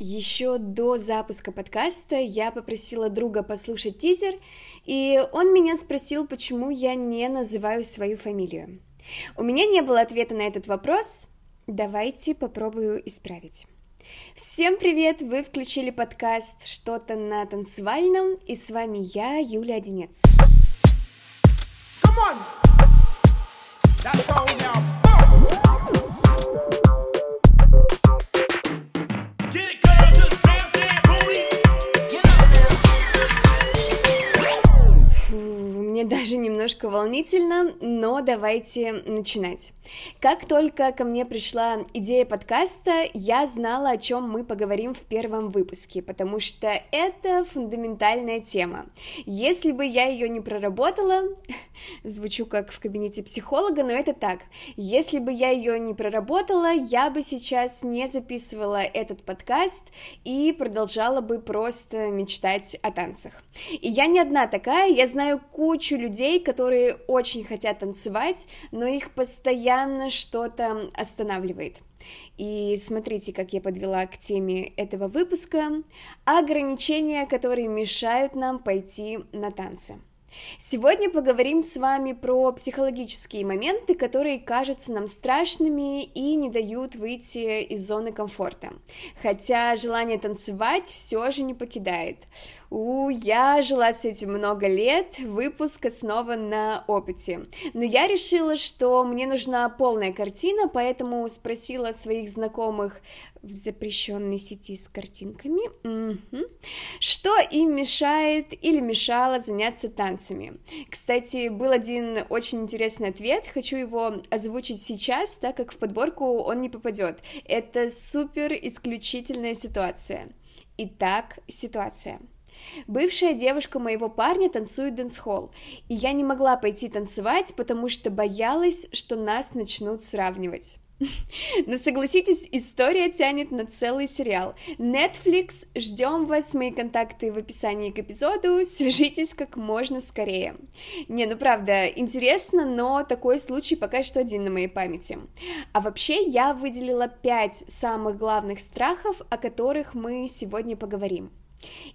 Еще до запуска подкаста я попросила друга послушать тизер, и он меня спросил, почему я не называю свою фамилию. У меня не было ответа на этот вопрос, давайте попробую исправить. Всем привет! Вы включили подкаст «Что-то на танцевальном», и с вами я, Юля Одинец. Come on! That's all now. Мне даже немножко волнительно, но давайте начинать. Как только ко мне пришла идея подкаста, я знала, о чем мы поговорим в первом выпуске, потому что это фундаментальная тема. Если бы я ее не проработала, звучу как в кабинете психолога, но это так. Если бы я ее не проработала, я бы сейчас не записывала этот подкаст и продолжала бы просто мечтать о танцах. И я не одна такая, я знаю кучу кучу людей, которые очень хотят танцевать, но их постоянно что-то останавливает. И смотрите, как я подвела к теме этого выпуска ограничения, которые мешают нам пойти на танцы. Сегодня поговорим с вами про психологические моменты, которые кажутся нам страшными и не дают выйти из зоны комфорта. Хотя желание танцевать все же не покидает. У, я жила с этим много лет, выпуск основан на опыте. Но я решила, что мне нужна полная картина, поэтому спросила своих знакомых в запрещенной сети с картинками, что им мешает или мешало заняться танцами. Кстати, был один очень интересный ответ, хочу его озвучить сейчас, так как в подборку он не попадет. Это супер исключительная ситуация. Итак, ситуация. Бывшая девушка моего парня танцует дэнс-холл, и я не могла пойти танцевать, потому что боялась, что нас начнут сравнивать. Но согласитесь, история тянет на целый сериал. Netflix, ждем вас, мои контакты в описании к эпизоду, свяжитесь как можно скорее. Не, ну правда, интересно, но такой случай пока что один на моей памяти. А вообще, я выделила пять самых главных страхов, о которых мы сегодня поговорим.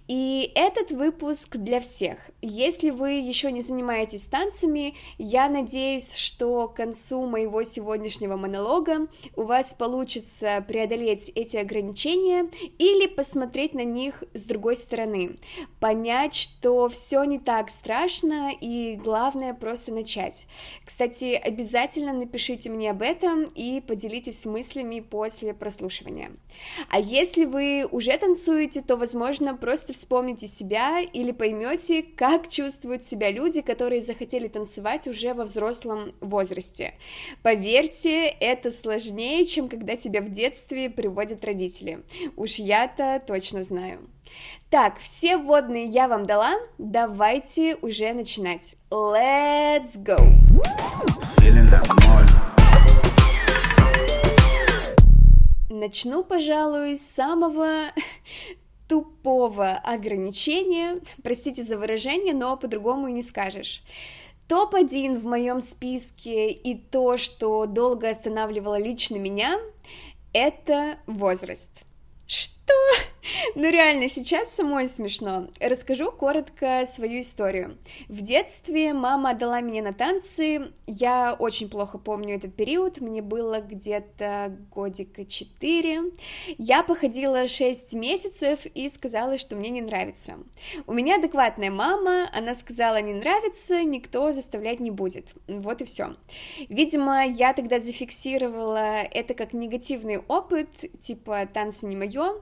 И этот выпуск для всех. Если вы еще не занимаетесь танцами, я надеюсь, что к концу моего сегодняшнего монолога у вас получится преодолеть эти ограничения или посмотреть на них с другой стороны, понять, что все не так страшно и главное просто начать. Кстати, обязательно напишите мне об этом и поделитесь мыслями после прослушивания. А если вы уже танцуете, то, возможно, просто вспомните себя или поймете, как чувствуют себя люди, которые захотели танцевать уже во взрослом возрасте. Поверьте, это сложнее, чем когда тебя в детстве приводят родители. Уж я-то точно знаю. Так, все вводные я вам дала, давайте уже начинать. Let's go! Начну, пожалуй, с самого тупого ограничения, простите за выражение, но по-другому и не скажешь. Топ-1 в моем списке и то, что долго останавливало лично меня, это возраст. Что? Ну реально, сейчас самой смешно. Расскажу коротко свою историю. В детстве мама отдала меня на танцы, я очень плохо помню этот период, мне было где-то годика 4. Я походила 6 месяцев и сказала, что мне не нравится. У меня адекватная мама, она сказала, не нравится, никто заставлять не будет. Вот и все. Видимо, я тогда зафиксировала это как негативный опыт, типа танцы не мое,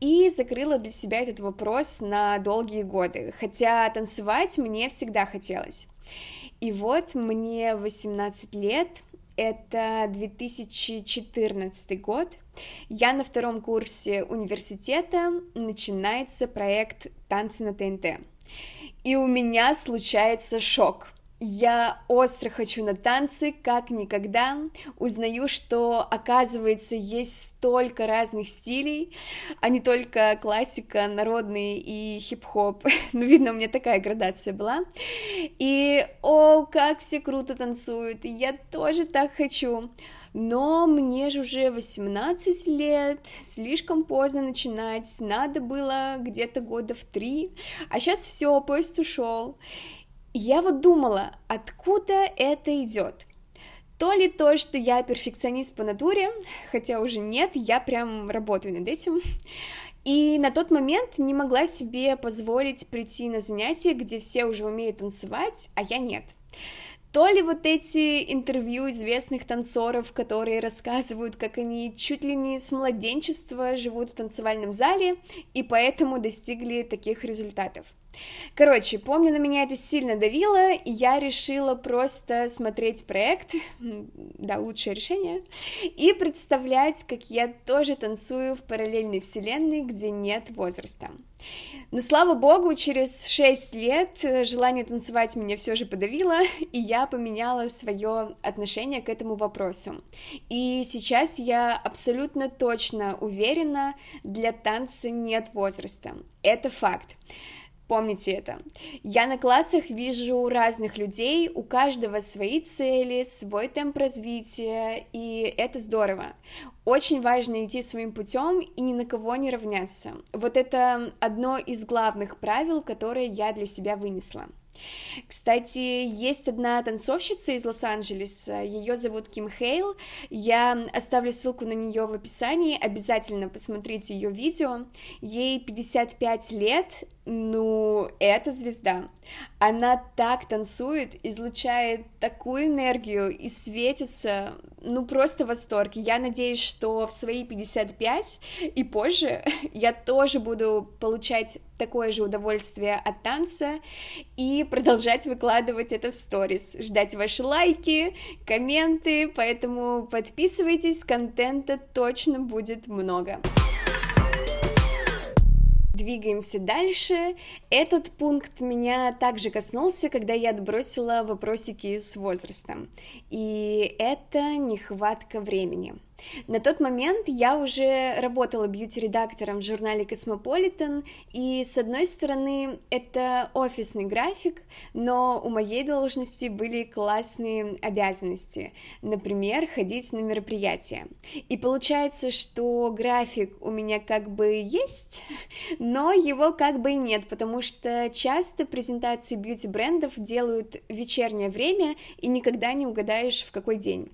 и закрыла для себя этот вопрос на долгие годы, хотя танцевать мне всегда хотелось. И вот мне 18 лет, это 2014 год, я на втором курсе университета, начинается проект «Танцы на ТНТ». И у меня случается шок – я остро хочу на танцы, как никогда. Узнаю, что, оказывается, есть столько разных стилей, а не только классика, народный и хип-хоп. Ну, видно, у меня такая градация была. И, о, как все круто танцуют, я тоже так хочу. но мне же уже 18 лет, слишком поздно начинать, надо было где-то года в три, а сейчас все, поезд ушел. Я вот думала, откуда это идет? То ли то, что я перфекционист по натуре, хотя уже нет, я прям работаю над этим. И на тот момент не могла себе позволить прийти на занятия, где все уже умеют танцевать, а я нет. То ли вот эти интервью известных танцоров, которые рассказывают, как они чуть ли не с младенчества живут в танцевальном зале и поэтому достигли таких результатов. Короче, помню, на меня это сильно давило, и я решила просто смотреть проект, да, лучшее решение, и представлять, как я тоже танцую в параллельной вселенной, где нет возраста. Но слава богу, через 6 лет э, желание танцевать меня все же подавило, и я поменяла свое отношение к этому вопросу. И сейчас я абсолютно точно уверена, для танца нет возраста. Это факт. Помните это. Я на классах вижу разных людей, у каждого свои цели, свой темп развития, и это здорово. Очень важно идти своим путем и ни на кого не равняться. Вот это одно из главных правил, которые я для себя вынесла. Кстати, есть одна танцовщица из Лос-Анджелеса, ее зовут Ким Хейл, я оставлю ссылку на нее в описании, обязательно посмотрите ее видео, ей 55 лет, ну, это звезда, она так танцует, излучает такую энергию и светится, ну, просто восторг, я надеюсь, что в свои 55 и позже я тоже буду получать такое же удовольствие от танца и продолжать выкладывать это в сторис, ждать ваши лайки, комменты, поэтому подписывайтесь, контента точно будет много. Двигаемся дальше. Этот пункт меня также коснулся, когда я отбросила вопросики с возрастом. И это нехватка времени. На тот момент я уже работала бьюти-редактором в журнале Cosmopolitan, и с одной стороны это офисный график, но у моей должности были классные обязанности, например, ходить на мероприятия. И получается, что график у меня как бы есть, но его как бы нет, потому что часто презентации бьюти-брендов делают в вечернее время, и никогда не угадаешь, в какой день.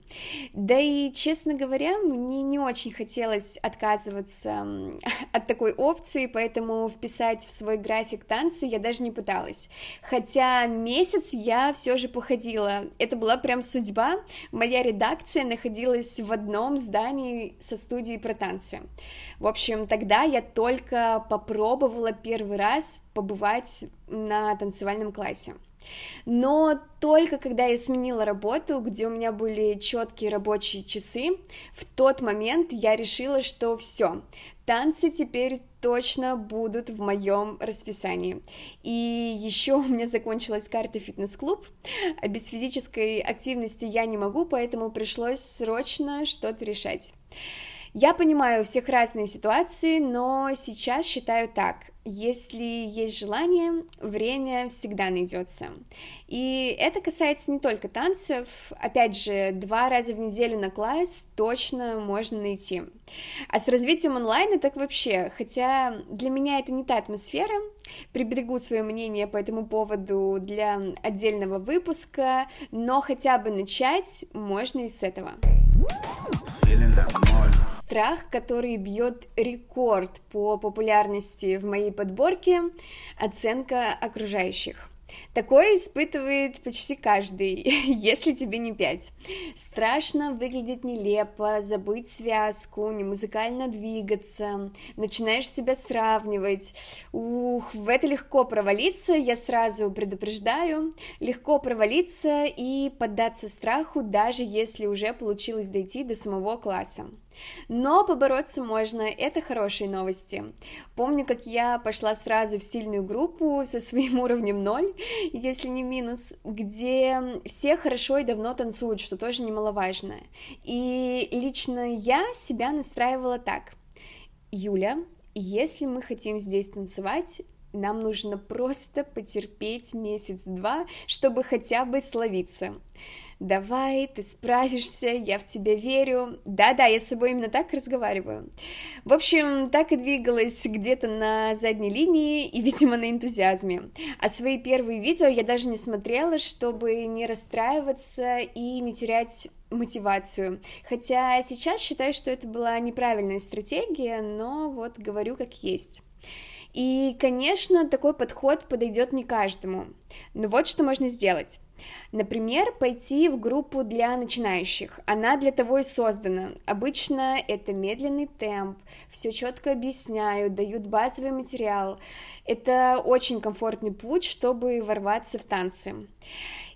Да и, честно говоря, мне не очень хотелось отказываться от такой опции, поэтому вписать в свой график танцы я даже не пыталась. Хотя месяц я все же походила. Это была прям судьба. Моя редакция находилась в одном здании со студией про танцы. В общем, тогда я только попробовала первый раз побывать на танцевальном классе. Но только когда я сменила работу, где у меня были четкие рабочие часы, в тот момент я решила, что все, танцы теперь точно будут в моем расписании. И еще у меня закончилась карта фитнес-клуб, а без физической активности я не могу, поэтому пришлось срочно что-то решать. Я понимаю, у всех разные ситуации, но сейчас считаю так. Если есть желание, время всегда найдется. И это касается не только танцев, опять же, два раза в неделю на класс точно можно найти. А с развитием онлайна так вообще, хотя для меня это не та атмосфера, приберегу свое мнение по этому поводу для отдельного выпуска, но хотя бы начать можно и с этого. Страх, который бьет рекорд по популярности в моей подборке, оценка окружающих. Такое испытывает почти каждый, если тебе не пять. Страшно выглядеть нелепо, забыть связку, не музыкально двигаться, начинаешь себя сравнивать. Ух, в это легко провалиться, я сразу предупреждаю, легко провалиться и поддаться страху, даже если уже получилось дойти до самого класса. Но побороться можно, это хорошие новости. Помню, как я пошла сразу в сильную группу со своим уровнем 0, если не минус, где все хорошо и давно танцуют, что тоже немаловажно. И лично я себя настраивала так. Юля, если мы хотим здесь танцевать, нам нужно просто потерпеть месяц-два, чтобы хотя бы словиться давай, ты справишься, я в тебя верю. Да-да, я с собой именно так разговариваю. В общем, так и двигалась где-то на задней линии и, видимо, на энтузиазме. А свои первые видео я даже не смотрела, чтобы не расстраиваться и не терять мотивацию. Хотя сейчас считаю, что это была неправильная стратегия, но вот говорю как есть. И, конечно, такой подход подойдет не каждому. Но вот что можно сделать. Например, пойти в группу для начинающих. Она для того и создана. Обычно это медленный темп, все четко объясняют, дают базовый материал. Это очень комфортный путь, чтобы ворваться в танцы.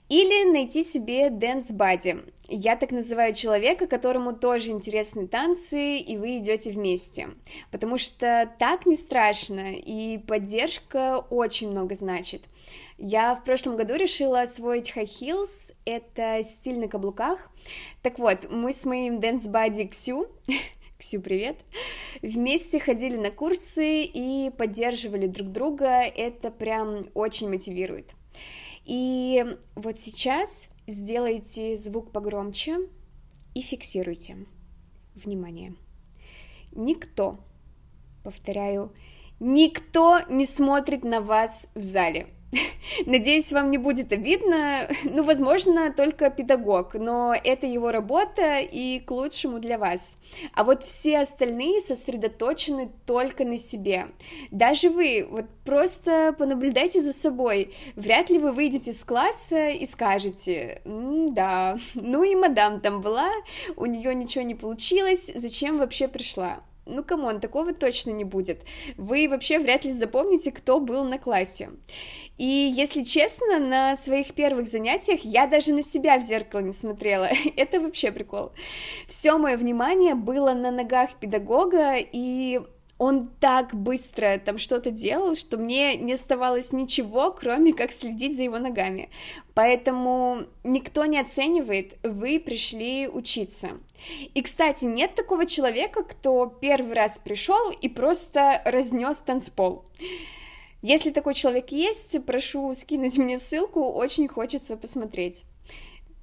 Или найти себе dance buddy. Я так называю человека, которому тоже интересны танцы, и вы идете вместе. Потому что так не страшно, и поддержка очень много значит. Я в прошлом году решила освоить high heels, это стиль на каблуках. Так вот, мы с моим dance buddy Ксю, Ксю, привет, вместе ходили на курсы и поддерживали друг друга, это прям очень мотивирует. И вот сейчас сделайте звук погромче и фиксируйте. Внимание. Никто, повторяю, никто не смотрит на вас в зале. Надеюсь, вам не будет обидно. Ну, возможно, только педагог, но это его работа и к лучшему для вас. А вот все остальные сосредоточены только на себе. Даже вы, вот просто понаблюдайте за собой. Вряд ли вы выйдете из класса и скажете, да, ну и мадам там была, у нее ничего не получилось, зачем вообще пришла? Ну, come on, такого точно не будет. Вы вообще вряд ли запомните, кто был на классе. И, если честно, на своих первых занятиях я даже на себя в зеркало не смотрела. Это вообще прикол. Все мое внимание было на ногах педагога, и он так быстро там что-то делал, что мне не оставалось ничего, кроме как следить за его ногами. Поэтому никто не оценивает, вы пришли учиться. И, кстати, нет такого человека, кто первый раз пришел и просто разнес танцпол. Если такой человек есть, прошу скинуть мне ссылку, очень хочется посмотреть.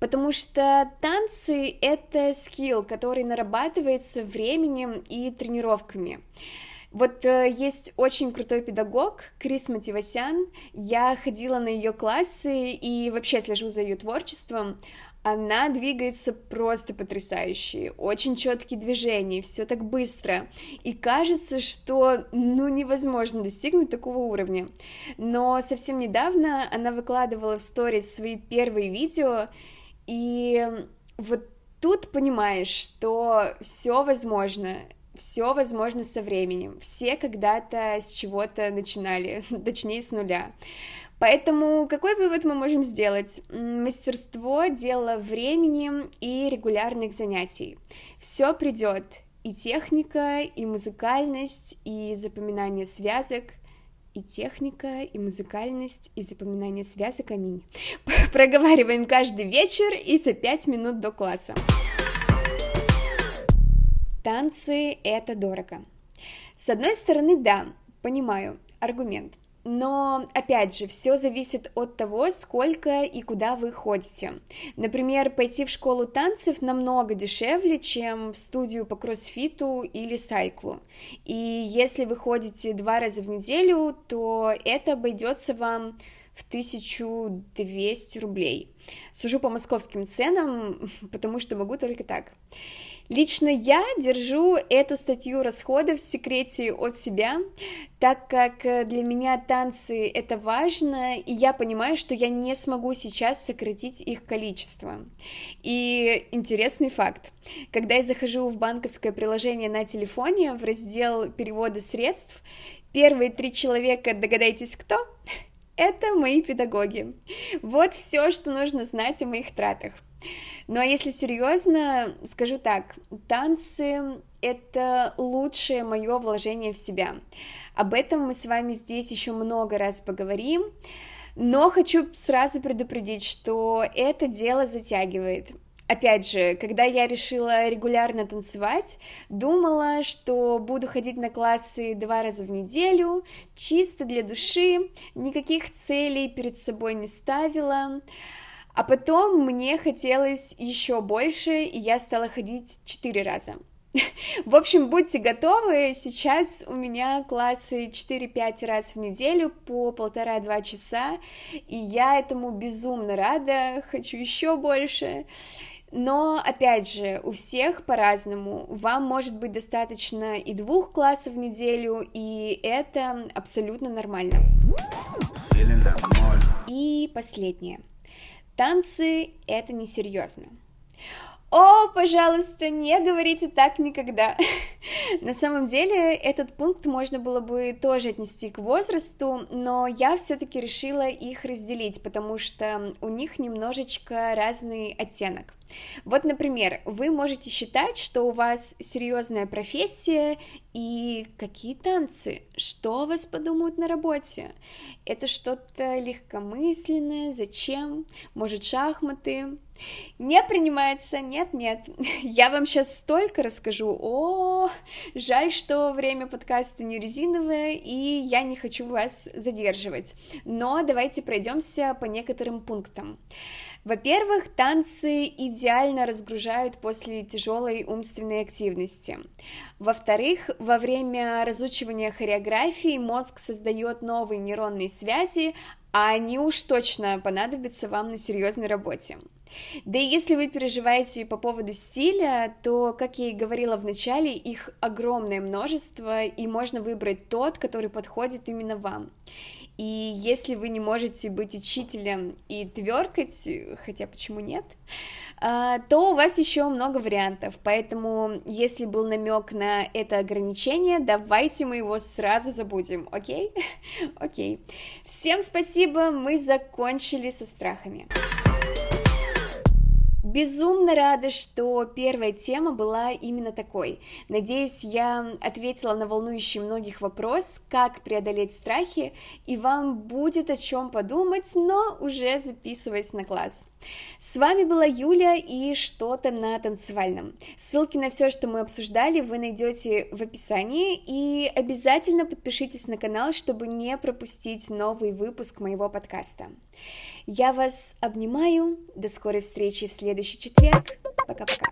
Потому что танцы — это скилл, который нарабатывается временем и тренировками. Вот э, есть очень крутой педагог Крис Мативасян. Я ходила на ее классы и вообще слежу за ее творчеством. Она двигается просто потрясающе, очень четкие движения, все так быстро, и кажется, что ну невозможно достигнуть такого уровня. Но совсем недавно она выкладывала в сторис свои первые видео, и вот тут понимаешь, что все возможно, все возможно со временем. Все когда-то с чего-то начинали, точнее с нуля. Поэтому какой вывод мы можем сделать? Мастерство — дело времени и регулярных занятий. Все придет, и техника, и музыкальность, и запоминание связок, и техника, и музыкальность, и запоминание связок, аминь. Проговариваем каждый вечер и за пять минут до класса. Танцы — это дорого. С одной стороны, да, понимаю, аргумент. Но, опять же, все зависит от того, сколько и куда вы ходите. Например, пойти в школу танцев намного дешевле, чем в студию по кроссфиту или сайклу. И если вы ходите два раза в неделю, то это обойдется вам в 1200 рублей. Сужу по московским ценам, потому что могу только так. Лично я держу эту статью расходов в секрете от себя, так как э, для меня танцы это важно, и я понимаю, что я не смогу сейчас сократить их количество. И интересный факт. Когда я захожу в банковское приложение на телефоне в раздел перевода средств, первые три человека, догадайтесь кто? Это мои педагоги. Вот все, что нужно знать о моих тратах. Ну а если серьезно, скажу так, танцы — это лучшее мое вложение в себя. Об этом мы с вами здесь еще много раз поговорим, но хочу сразу предупредить, что это дело затягивает. Опять же, когда я решила регулярно танцевать, думала, что буду ходить на классы два раза в неделю, чисто для души, никаких целей перед собой не ставила. А потом мне хотелось еще больше, и я стала ходить четыре раза. В общем, будьте готовы, сейчас у меня классы 4-5 раз в неделю по полтора-два часа, и я этому безумно рада, хочу еще больше. Но, опять же, у всех по-разному. Вам может быть достаточно и двух классов в неделю, и это абсолютно нормально. И последнее. Танцы — это несерьезно. О, пожалуйста, не говорите так никогда. На самом деле, этот пункт можно было бы тоже отнести к возрасту, но я все-таки решила их разделить, потому что у них немножечко разный оттенок. Вот, например, вы можете считать, что у вас серьезная профессия и какие танцы, что о вас подумают на работе. Это что-то легкомысленное, зачем? Может, шахматы? Не принимается, нет-нет. Я вам сейчас столько расскажу. О, жаль, что время подкаста не резиновое, и я не хочу вас задерживать. Но давайте пройдемся по некоторым пунктам. Во-первых, танцы идеально разгружают после тяжелой умственной активности. Во-вторых, во время разучивания хореографии мозг создает новые нейронные связи, а они уж точно понадобятся вам на серьезной работе. Да и если вы переживаете по поводу стиля, то, как я и говорила в начале, их огромное множество, и можно выбрать тот, который подходит именно вам. И если вы не можете быть учителем и тверкать, хотя почему нет, а, то у вас еще много вариантов. Поэтому, если был намек на это ограничение, давайте мы его сразу забудем, окей? Окей. Всем спасибо, мы закончили со страхами. Безумно рада, что первая тема была именно такой. Надеюсь, я ответила на волнующий многих вопрос, как преодолеть страхи, и вам будет о чем подумать, но уже записываясь на класс. С вами была Юля и что-то на танцевальном. Ссылки на все, что мы обсуждали, вы найдете в описании, и обязательно подпишитесь на канал, чтобы не пропустить новый выпуск моего подкаста. Я вас обнимаю. До скорой встречи в следующий четверг. Пока-пока.